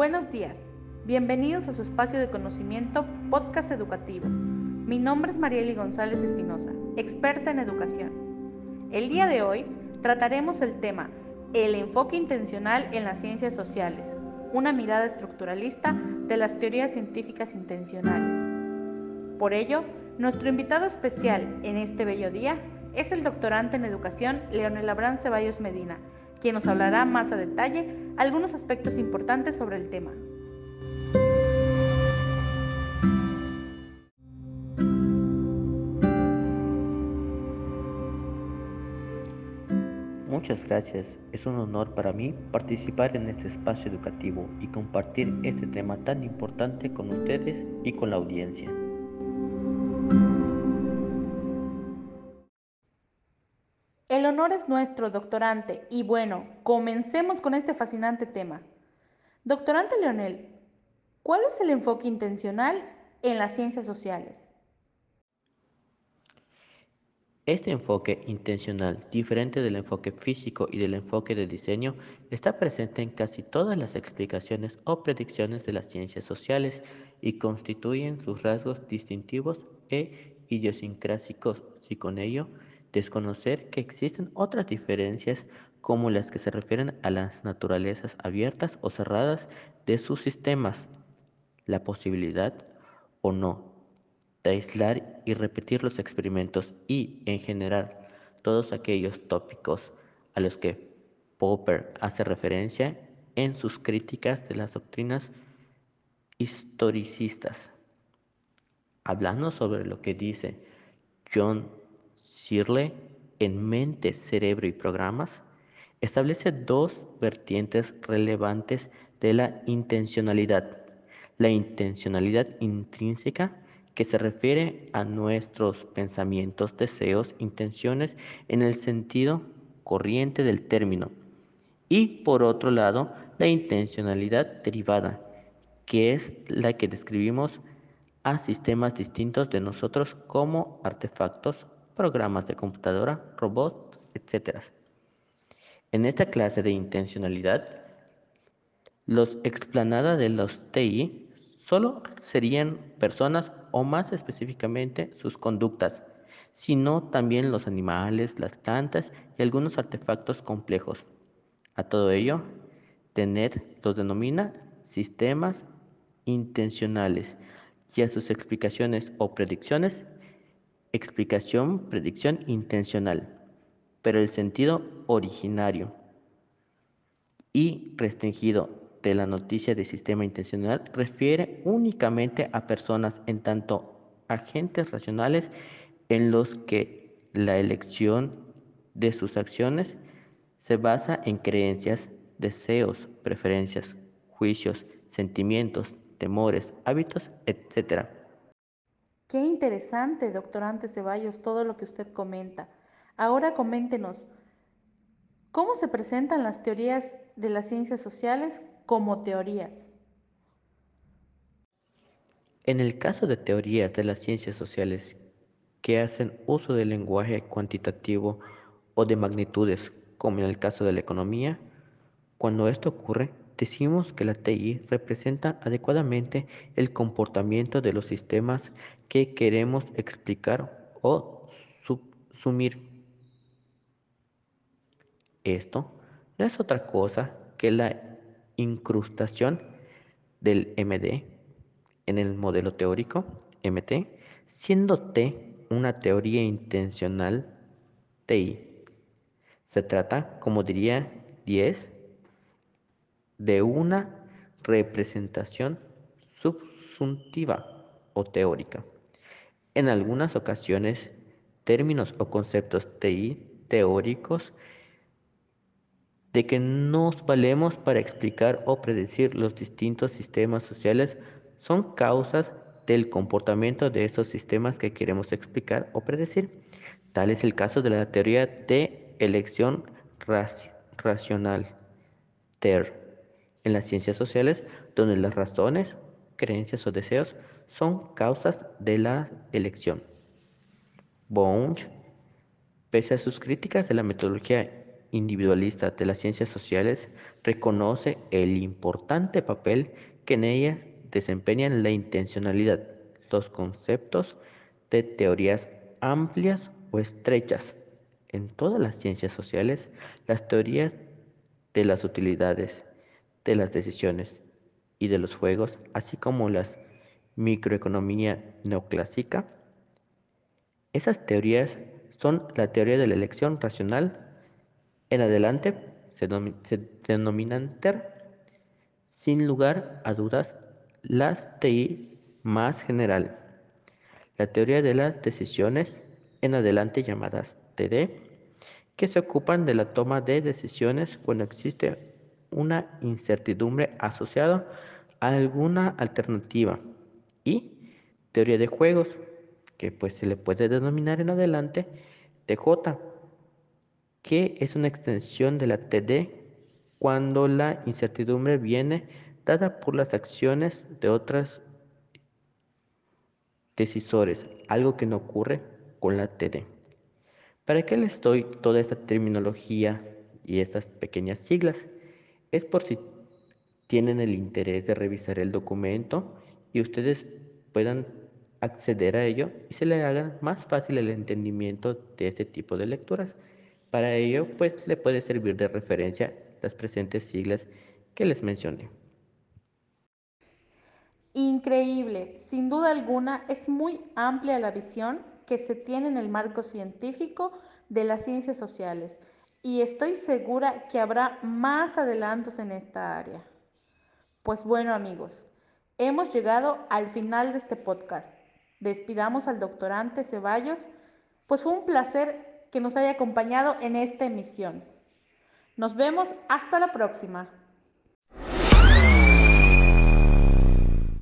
Buenos días, bienvenidos a su espacio de conocimiento Podcast Educativo. Mi nombre es Marieli González Espinosa, experta en educación. El día de hoy trataremos el tema El enfoque intencional en las ciencias sociales, una mirada estructuralista de las teorías científicas intencionales. Por ello, nuestro invitado especial en este bello día es el doctorante en educación Leonel Abrán Ceballos Medina, quien nos hablará más a detalle algunos aspectos importantes sobre el tema. Muchas gracias. Es un honor para mí participar en este espacio educativo y compartir este tema tan importante con ustedes y con la audiencia. El honor es nuestro, doctorante, y bueno, comencemos con este fascinante tema. Doctorante Leonel, ¿cuál es el enfoque intencional en las ciencias sociales? Este enfoque intencional, diferente del enfoque físico y del enfoque de diseño, está presente en casi todas las explicaciones o predicciones de las ciencias sociales y constituyen sus rasgos distintivos e idiosincrásicos, y con ello desconocer que existen otras diferencias como las que se refieren a las naturalezas abiertas o cerradas de sus sistemas, la posibilidad o no de aislar y repetir los experimentos y, en general, todos aquellos tópicos a los que Popper hace referencia en sus críticas de las doctrinas historicistas. Hablando sobre lo que dice John En Mente, Cerebro y Programas, establece dos vertientes relevantes de la intencionalidad. La intencionalidad intrínseca, que se refiere a nuestros pensamientos, deseos, intenciones en el sentido corriente del término. Y por otro lado, la intencionalidad derivada, que es la que describimos a sistemas distintos de nosotros como artefactos programas de computadora, robots, etc. En esta clase de intencionalidad, los explanada de los TI solo serían personas o más específicamente sus conductas, sino también los animales, las plantas y algunos artefactos complejos. A todo ello, TENET los denomina sistemas intencionales y a sus explicaciones o predicciones explicación, predicción intencional, pero el sentido originario y restringido de la noticia de sistema intencional refiere únicamente a personas en tanto agentes racionales en los que la elección de sus acciones se basa en creencias, deseos, preferencias, juicios, sentimientos, temores, hábitos, etc. Qué interesante, doctorante Ceballos, todo lo que usted comenta. Ahora coméntenos, ¿cómo se presentan las teorías de las ciencias sociales como teorías? En el caso de teorías de las ciencias sociales que hacen uso del lenguaje cuantitativo o de magnitudes, como en el caso de la economía, cuando esto ocurre, decimos que la TI representa adecuadamente el comportamiento de los sistemas que queremos explicar o subsumir. Esto no es otra cosa que la incrustación del MD en el modelo teórico MT, siendo T una teoría intencional TI. Se trata, como diría 10, de una representación subsuntiva o teórica. En algunas ocasiones, términos o conceptos teóricos de que nos valemos para explicar o predecir los distintos sistemas sociales son causas del comportamiento de estos sistemas que queremos explicar o predecir. Tal es el caso de la teoría de elección racional, TER en las ciencias sociales, donde las razones, creencias o deseos son causas de la elección. Bounge, pese a sus críticas de la metodología individualista de las ciencias sociales reconoce el importante papel que en ellas desempeñan la intencionalidad, los conceptos de teorías amplias o estrechas. En todas las ciencias sociales, las teorías de las utilidades, de las decisiones y de los juegos, así como la microeconomía neoclásica, esas teorías son la teoría de la elección racional. En adelante se, denominan TER. Sin lugar a dudas, las TI más general. La teoría de las decisiones, en adelante llamadas TD, que se ocupan de la toma de decisiones cuando existe una incertidumbre asociada a alguna alternativa. Y teoría de juegos, que pues se le puede denominar en adelante TJ, que es una extensión de la TD cuando la incertidumbre viene dada por las acciones de otros decisores, algo que no ocurre con la TD. ¿Para qué les doy toda esta terminología y estas pequeñas siglas? Es por si tienen el interés de revisar el documento y ustedes puedan acceder a ello y se le haga más fácil el entendimiento de este tipo de lecturas. Para ello, pues le puede servir de referencia las presentes siglas que les mencioné. Increíble, sin duda alguna es muy amplia la visión que se tiene en el marco científico de las ciencias sociales y estoy segura que habrá más adelantos en esta área. Pues bueno amigos, hemos llegado al final de este podcast despidamos al doctorante Ceballos, pues fue un placer que nos haya acompañado en esta emisión. Nos vemos hasta la próxima.